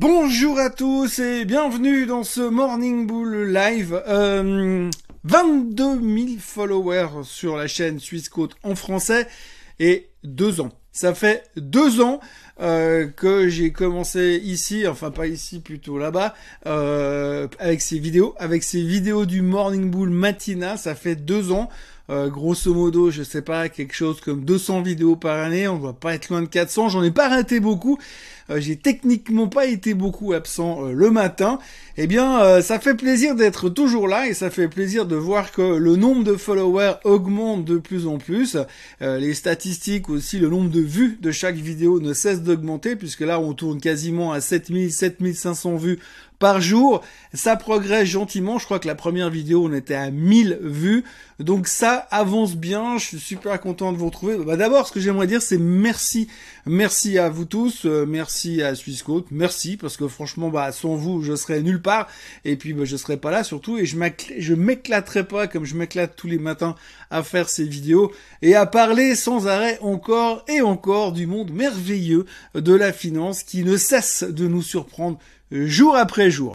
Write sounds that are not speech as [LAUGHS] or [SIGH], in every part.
Bonjour à tous et bienvenue dans ce Morning Bull Live. Euh, 22 000 followers sur la chaîne Suisse Côte en français et deux ans. Ça fait deux ans euh, que j'ai commencé ici, enfin pas ici, plutôt là-bas, euh, avec ces vidéos, avec ces vidéos du Morning Bull Matina. Ça fait deux ans. Euh, grosso modo, je sais pas, quelque chose comme 200 vidéos par année, on va pas être loin de 400, j'en ai pas raté beaucoup, euh, j'ai techniquement pas été beaucoup absent euh, le matin, eh bien ça fait plaisir d'être toujours là et ça fait plaisir de voir que le nombre de followers augmente de plus en plus, les statistiques aussi, le nombre de vues de chaque vidéo ne cesse d'augmenter puisque là on tourne quasiment à 7000, 7500 vues par jour. Ça progresse gentiment. Je crois que la première vidéo, on était à 1000 vues. Donc ça avance bien. Je suis super content de vous retrouver. Bah, D'abord, ce que j'aimerais dire, c'est merci. Merci à vous tous. Euh, merci à Swissquote. Merci parce que franchement, bah, sans vous, je serais nulle part. Et puis, bah, je serais pas là surtout. Et je m'éclaterais pas comme je m'éclate tous les matins à faire ces vidéos et à parler sans arrêt encore et encore du monde merveilleux de la finance qui ne cesse de nous surprendre jour après jour.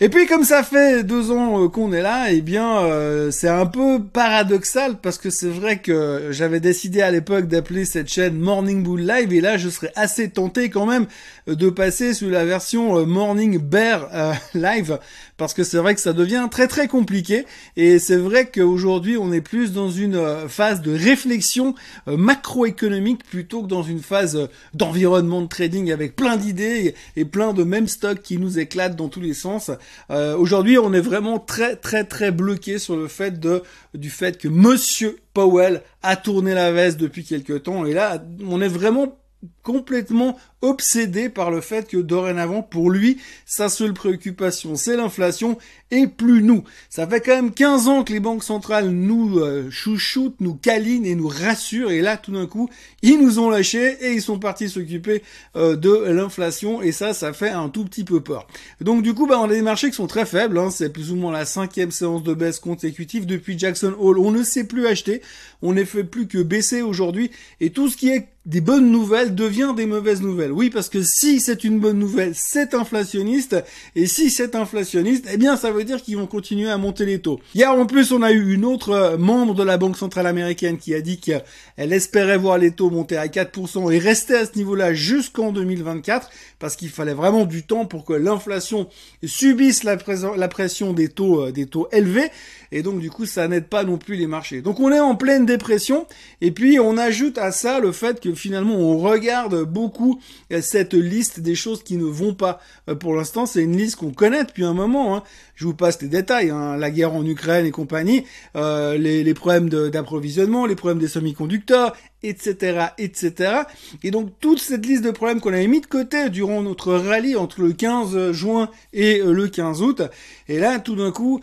Et puis comme ça fait deux ans euh, qu'on est là, eh bien euh, c'est un peu paradoxal parce que c'est vrai que j'avais décidé à l'époque d'appeler cette chaîne Morning Bull Live et là je serais assez tenté quand même de passer sur la version euh, Morning Bear [LAUGHS] Live parce que c'est vrai que ça devient très très compliqué et c'est vrai qu'aujourd'hui on est plus dans une phase de réflexion macroéconomique plutôt que dans une phase d'environnement de trading avec plein d'idées et plein de mêmes stocks qui nous éclatent dans tous les sens. Euh, aujourd'hui, on est vraiment très très très bloqué sur le fait de du fait que Monsieur Powell a tourné la veste depuis quelque temps et là, on est vraiment complètement obsédé par le fait que dorénavant, pour lui, sa seule préoccupation, c'est l'inflation et plus nous. Ça fait quand même 15 ans que les banques centrales nous euh, chouchoutent, nous câlinent et nous rassurent et là, tout d'un coup, ils nous ont lâchés et ils sont partis s'occuper euh, de l'inflation et ça, ça fait un tout petit peu peur. Donc du coup, bah, on a des marchés qui sont très faibles, hein. c'est plus ou moins la cinquième séance de baisse consécutive depuis Jackson Hole. On ne sait plus acheter, on ne fait plus que baisser aujourd'hui et tout ce qui est des bonnes nouvelles devient des mauvaises nouvelles. Oui, parce que si c'est une bonne nouvelle, c'est inflationniste. Et si c'est inflationniste, eh bien, ça veut dire qu'ils vont continuer à monter les taux. Hier, en plus, on a eu une autre euh, membre de la Banque Centrale Américaine qui a dit qu'elle espérait voir les taux monter à 4% et rester à ce niveau-là jusqu'en 2024 parce qu'il fallait vraiment du temps pour que l'inflation subisse la, la pression des taux, euh, des taux élevés. Et donc, du coup, ça n'aide pas non plus les marchés. Donc, on est en pleine dépression. Et puis, on ajoute à ça le fait que finalement on regarde beaucoup euh, cette liste des choses qui ne vont pas. Euh, pour l'instant, c'est une liste qu'on connaît depuis un moment. Hein. Je vous passe les détails, hein. la guerre en Ukraine et compagnie, euh, les, les, problèmes d'approvisionnement, les problèmes des semi-conducteurs, etc., etc. Et donc toute cette liste de problèmes qu'on avait mis de côté durant notre rallye entre le 15 juin et le 15 août, et là tout d'un coup,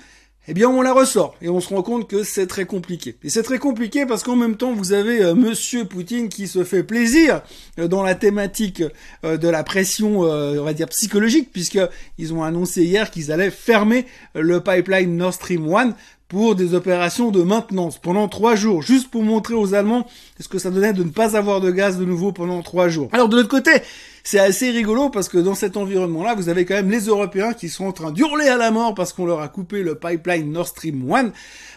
eh bien on la ressort et on se rend compte que c'est très compliqué. Et c'est très compliqué parce qu'en même temps vous avez euh, monsieur Poutine qui se fait plaisir euh, dans la thématique euh, de la pression on va dire psychologique puisque ils ont annoncé hier qu'ils allaient fermer le pipeline Nord Stream 1 pour des opérations de maintenance pendant trois jours, juste pour montrer aux Allemands ce que ça donnait de ne pas avoir de gaz de nouveau pendant trois jours. Alors de l'autre côté, c'est assez rigolo parce que dans cet environnement-là, vous avez quand même les Européens qui sont en train d'hurler à la mort parce qu'on leur a coupé le pipeline Nord Stream 1.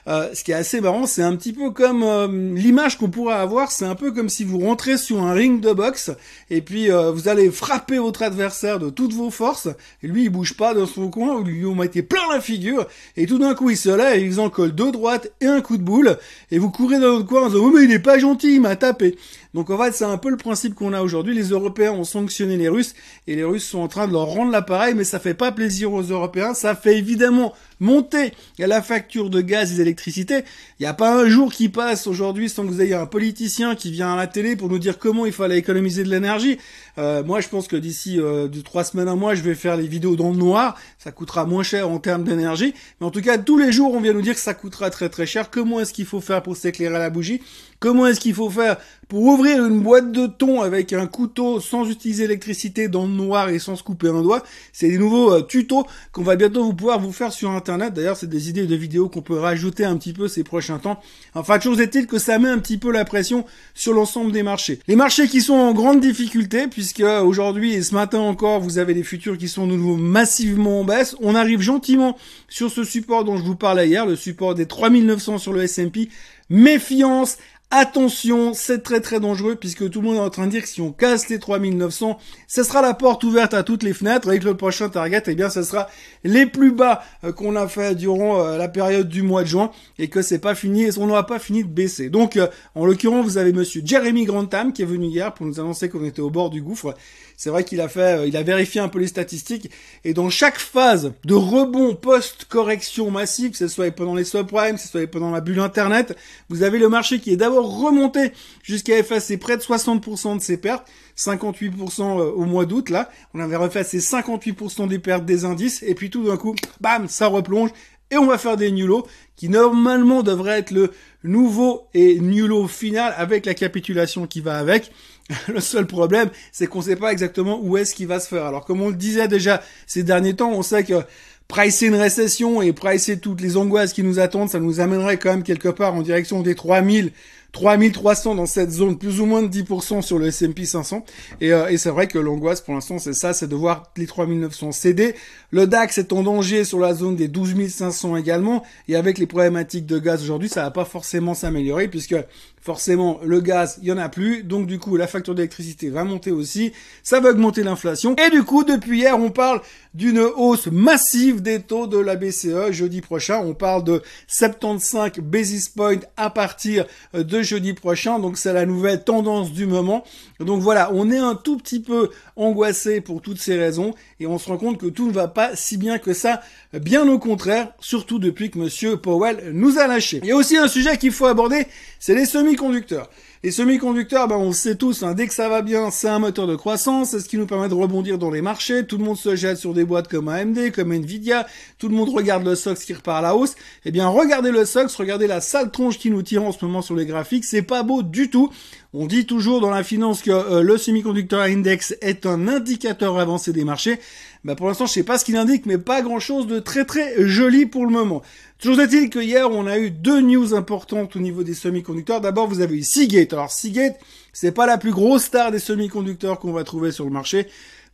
Euh, ce qui est assez marrant, c'est un petit peu comme euh, l'image qu'on pourrait avoir, c'est un peu comme si vous rentrez sur un ring de boxe et puis euh, vous allez frapper votre adversaire de toutes vos forces et lui il bouge pas dans son coin, vous lui mettez plein la figure et tout d'un coup il se lève et il vous en colle deux droites et un coup de boule et vous courez dans votre coin en disant oh mais il est pas gentil, il m'a tapé. Donc en fait c'est un peu le principe qu'on a aujourd'hui. Les Européens ont sanctionné les Russes et les Russes sont en train de leur rendre l'appareil, mais ça fait pas plaisir aux Européens. Ça fait évidemment monter la facture de gaz et d'électricité. Il n'y a pas un jour qui passe aujourd'hui sans que vous ayez un politicien qui vient à la télé pour nous dire comment il fallait économiser de l'énergie. Euh, moi, je pense que d'ici euh, de trois semaines à mois, je vais faire les vidéos dans le noir. Ça coûtera moins cher en termes d'énergie. Mais en tout cas, tous les jours, on vient nous dire que ça coûtera très très cher. Comment est-ce qu'il faut faire pour s'éclairer à la bougie? Comment est-ce qu'il faut faire pour ouvrir une boîte de thon avec un couteau sans utiliser l'électricité dans le noir et sans se couper un doigt? C'est des nouveaux euh, tutos qu'on va bientôt vous pouvoir vous faire sur Internet D'ailleurs, c'est des idées de vidéos qu'on peut rajouter un petit peu ces prochains temps. Enfin, chose est-il que ça met un petit peu la pression sur l'ensemble des marchés. Les marchés qui sont en grande difficulté puisque aujourd'hui et ce matin encore, vous avez des futurs qui sont de nouveau massivement en baisse. On arrive gentiment sur ce support dont je vous parlais hier, le support des 3900 sur le S&P. Méfiance, Attention, c'est très très dangereux puisque tout le monde est en train de dire que si on casse les 3900, ce sera la porte ouverte à toutes les fenêtres avec le prochain target, eh bien ce sera les plus bas euh, qu'on a fait durant euh, la période du mois de juin et que c'est pas fini et on n'aura pas fini de baisser. Donc euh, en l'occurrence, vous avez monsieur Jeremy Grantham qui est venu hier pour nous annoncer qu'on était au bord du gouffre. C'est vrai qu'il a fait, il a vérifié un peu les statistiques. Et dans chaque phase de rebond post-correction massive, que ce soit pendant les subprimes, que ce soit pendant la bulle internet, vous avez le marché qui est d'abord remonté jusqu'à effacer près de 60% de ses pertes, 58% euh, au mois d'août là, on avait effacé 58% des pertes des indices. Et puis tout d'un coup, bam, ça replonge. Et on va faire des nullo qui normalement devraient être le nouveau et nullo final avec la capitulation qui va avec. [LAUGHS] Le seul problème, c'est qu'on ne sait pas exactement où est-ce qu'il va se faire. Alors comme on le disait déjà ces derniers temps, on sait que pricer une récession et pricer toutes les angoisses qui nous attendent, ça nous amènerait quand même quelque part en direction des 3000 3300 dans cette zone, plus ou moins de 10% sur le S&P 500. Et, euh, et c'est vrai que l'angoisse pour l'instant c'est ça, c'est de voir les 3900 céder. Le DAX est en danger sur la zone des 12500 également. Et avec les problématiques de gaz aujourd'hui, ça va pas forcément s'améliorer puisque forcément le gaz, il y en a plus. Donc du coup, la facture d'électricité va monter aussi. Ça va augmenter l'inflation. Et du coup, depuis hier, on parle d'une hausse massive des taux de la BCE jeudi prochain. On parle de 75 basis points à partir de jeudi prochain. Donc c'est la nouvelle tendance du moment. Donc voilà, on est un tout petit peu angoissé pour toutes ces raisons et on se rend compte que tout ne va pas si bien que ça. Bien au contraire, surtout depuis que monsieur Powell nous a lâché. Il y a aussi un sujet qu'il faut aborder, c'est les semi-conducteurs. Les semi-conducteurs, ben on sait tous, hein, dès que ça va bien, c'est un moteur de croissance, c'est ce qui nous permet de rebondir dans les marchés. Tout le monde se jette sur des boîtes comme AMD, comme Nvidia. Tout le monde regarde le SOX qui repart à la hausse. Eh bien, regardez le SOX, regardez la sale tronche qui nous tire en ce moment sur les graphiques. C'est pas beau du tout. On dit toujours dans la finance que euh, le semi-conducteur index est un indicateur avancé des marchés. Bah pour l'instant, je sais pas ce qu'il indique, mais pas grand chose de très très joli pour le moment. Toujours est-il que hier, on a eu deux news importantes au niveau des semi-conducteurs. D'abord, vous avez eu Seagate. Alors Seagate, c'est pas la plus grosse star des semi-conducteurs qu'on va trouver sur le marché.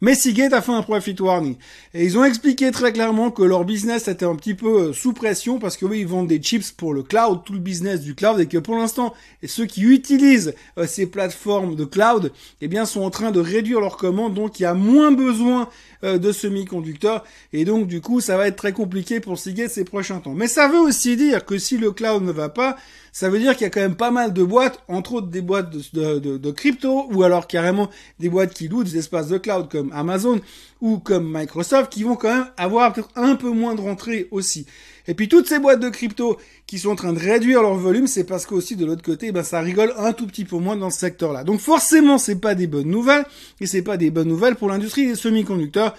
Mais Seagate a fait un profit warning. Et ils ont expliqué très clairement que leur business était un petit peu euh, sous pression parce que oui, ils vendent des chips pour le cloud, tout le business du cloud, et que pour l'instant, ceux qui utilisent euh, ces plateformes de cloud, eh bien, sont en train de réduire leurs commandes, donc il y a moins besoin euh, de semi-conducteurs, et donc du coup, ça va être très compliqué pour Seagate ces prochains temps. Mais ça veut aussi dire que si le cloud ne va pas, ça veut dire qu'il y a quand même pas mal de boîtes, entre autres des boîtes de, crypto, ou alors carrément des boîtes qui louent des espaces de cloud comme Amazon ou comme Microsoft, qui vont quand même avoir peut-être un peu moins de rentrée aussi. Et puis toutes ces boîtes de crypto qui sont en train de réduire leur volume, c'est parce qu'aussi de l'autre côté, ben ça rigole un tout petit peu moins dans ce secteur-là. Donc forcément, c'est pas des bonnes nouvelles, et c'est pas des bonnes nouvelles pour l'industrie des semi-conducteurs.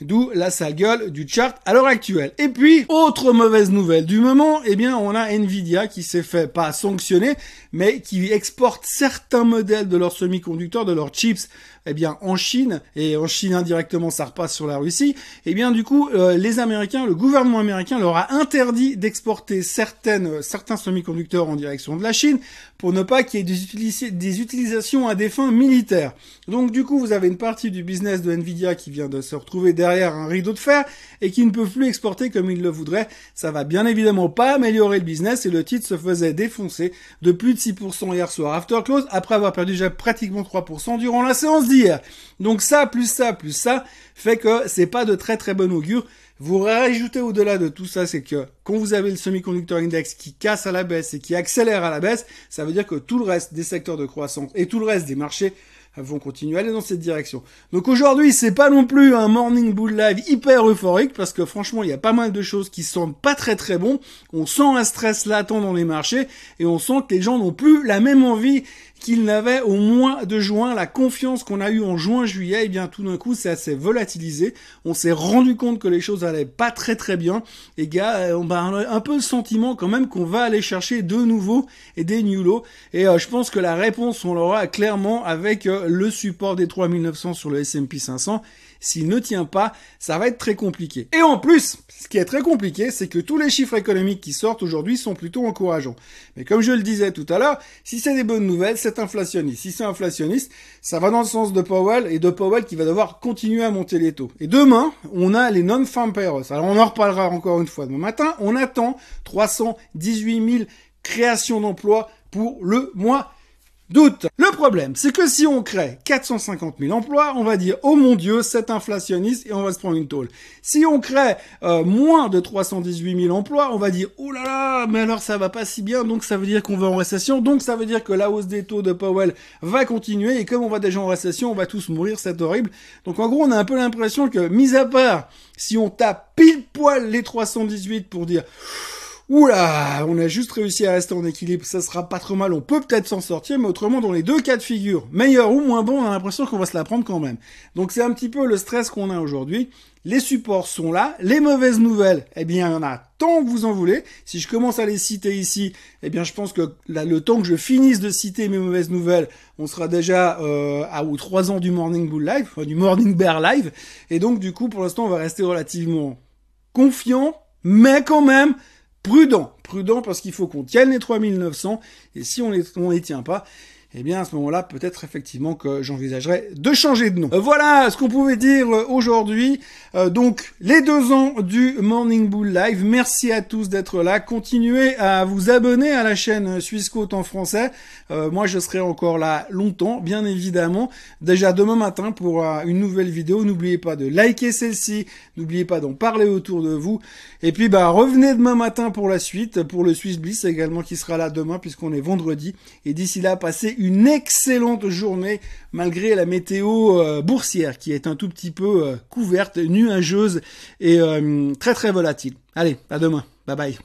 D'où la sale gueule du chart à l'heure actuelle. Et puis, autre mauvaise nouvelle du moment, eh bien, on a Nvidia qui s'est fait pas sanctionner, mais qui exporte certains modèles de leurs semi-conducteurs, de leurs chips, eh bien en Chine et en Chine indirectement ça repasse sur la Russie. Eh bien du coup euh, les Américains, le gouvernement américain leur a interdit d'exporter certaines certains semi-conducteurs en direction de la Chine pour ne pas qu'il y ait des, utilisations à des fins militaires. Donc du coup vous avez une partie du business de Nvidia qui vient de se retrouver derrière un rideau de fer et qui ne peut plus exporter comme il le voudrait. Ça va bien évidemment pas améliorer le business et le titre se faisait défoncer de plus 6% hier soir after close, après avoir perdu déjà pratiquement 3% durant la séance d'hier. Donc ça, plus ça, plus ça, fait que c'est pas de très très bon augure. Vous rajoutez au-delà de tout ça, c'est que quand vous avez le semi-conducteur index qui casse à la baisse et qui accélère à la baisse, ça veut dire que tout le reste des secteurs de croissance et tout le reste des marchés vont continuer à aller dans cette direction. Donc aujourd'hui, c'est pas non plus un morning bull live hyper euphorique parce que franchement, il y a pas mal de choses qui sont pas très très bon. On sent un stress latent dans les marchés et on sent que les gens n'ont plus la même envie qu'ils n'avaient au mois de juin, la confiance qu'on a eue en juin-juillet, et eh bien tout d'un coup, c'est assez volatilisé. On s'est rendu compte que les choses allaient pas très très bien. Et gars, euh, on a un peu le sentiment quand même qu'on va aller chercher de nouveau et des new lows. Et euh, je pense que la réponse, on l'aura clairement avec euh, le support des 3900 sur le S&P 500 s'il ne tient pas, ça va être très compliqué. Et en plus, ce qui est très compliqué, c'est que tous les chiffres économiques qui sortent aujourd'hui sont plutôt encourageants. Mais comme je le disais tout à l'heure, si c'est des bonnes nouvelles, c'est inflationniste. Si c'est inflationniste, ça va dans le sens de Powell et de Powell qui va devoir continuer à monter les taux. Et demain, on a les non-farm payrolls. Alors on en reparlera encore une fois demain matin. On attend 318 000 créations d'emplois pour le mois Doute. Le problème, c'est que si on crée 450 000 emplois, on va dire oh mon dieu, c'est inflationniste et on va se prendre une tôle. Si on crée euh, moins de 318 000 emplois, on va dire oh là là, mais alors ça va pas si bien, donc ça veut dire qu'on va en récession, donc ça veut dire que la hausse des taux de Powell va continuer et comme on va déjà en récession, on va tous mourir, c'est horrible. Donc en gros, on a un peu l'impression que, mis à part, si on tape pile poil les 318 pour dire Oula, on a juste réussi à rester en équilibre, ça sera pas trop mal, on peut peut-être s'en sortir, mais autrement dans les deux cas de figure, meilleur ou moins bon, on a l'impression qu'on va se la prendre quand même. Donc c'est un petit peu le stress qu'on a aujourd'hui. Les supports sont là, les mauvaises nouvelles, eh bien il y en a tant que vous en voulez. Si je commence à les citer ici, eh bien je pense que le temps que je finisse de citer mes mauvaises nouvelles, on sera déjà euh, à ou trois ans du Morning Bull Live, du Morning Bear Live, et donc du coup pour l'instant on va rester relativement confiant, mais quand même prudent, prudent parce qu'il faut qu'on tienne les 3900 et si on les, on les tient pas, eh bien à ce moment-là, peut-être effectivement que j'envisagerais de changer de nom. Euh, voilà ce qu'on pouvait dire euh, aujourd'hui. Euh, donc les deux ans du Morning Bull Live. Merci à tous d'être là. Continuez à vous abonner à la chaîne Suisse Côte en français. moi, je serai encore là longtemps, bien évidemment. Déjà demain matin pour une nouvelle vidéo. N'oubliez pas de liker celle-ci. N'oubliez pas d'en parler autour de vous. Et puis bah revenez demain matin pour la suite, pour le Swiss Bliss également qui sera là demain puisqu'on est vendredi. Et d'ici là, passez une excellente journée malgré la météo euh, boursière qui est un tout petit peu euh, couverte, nuageuse et euh, très très volatile. Allez, à demain. Bye bye.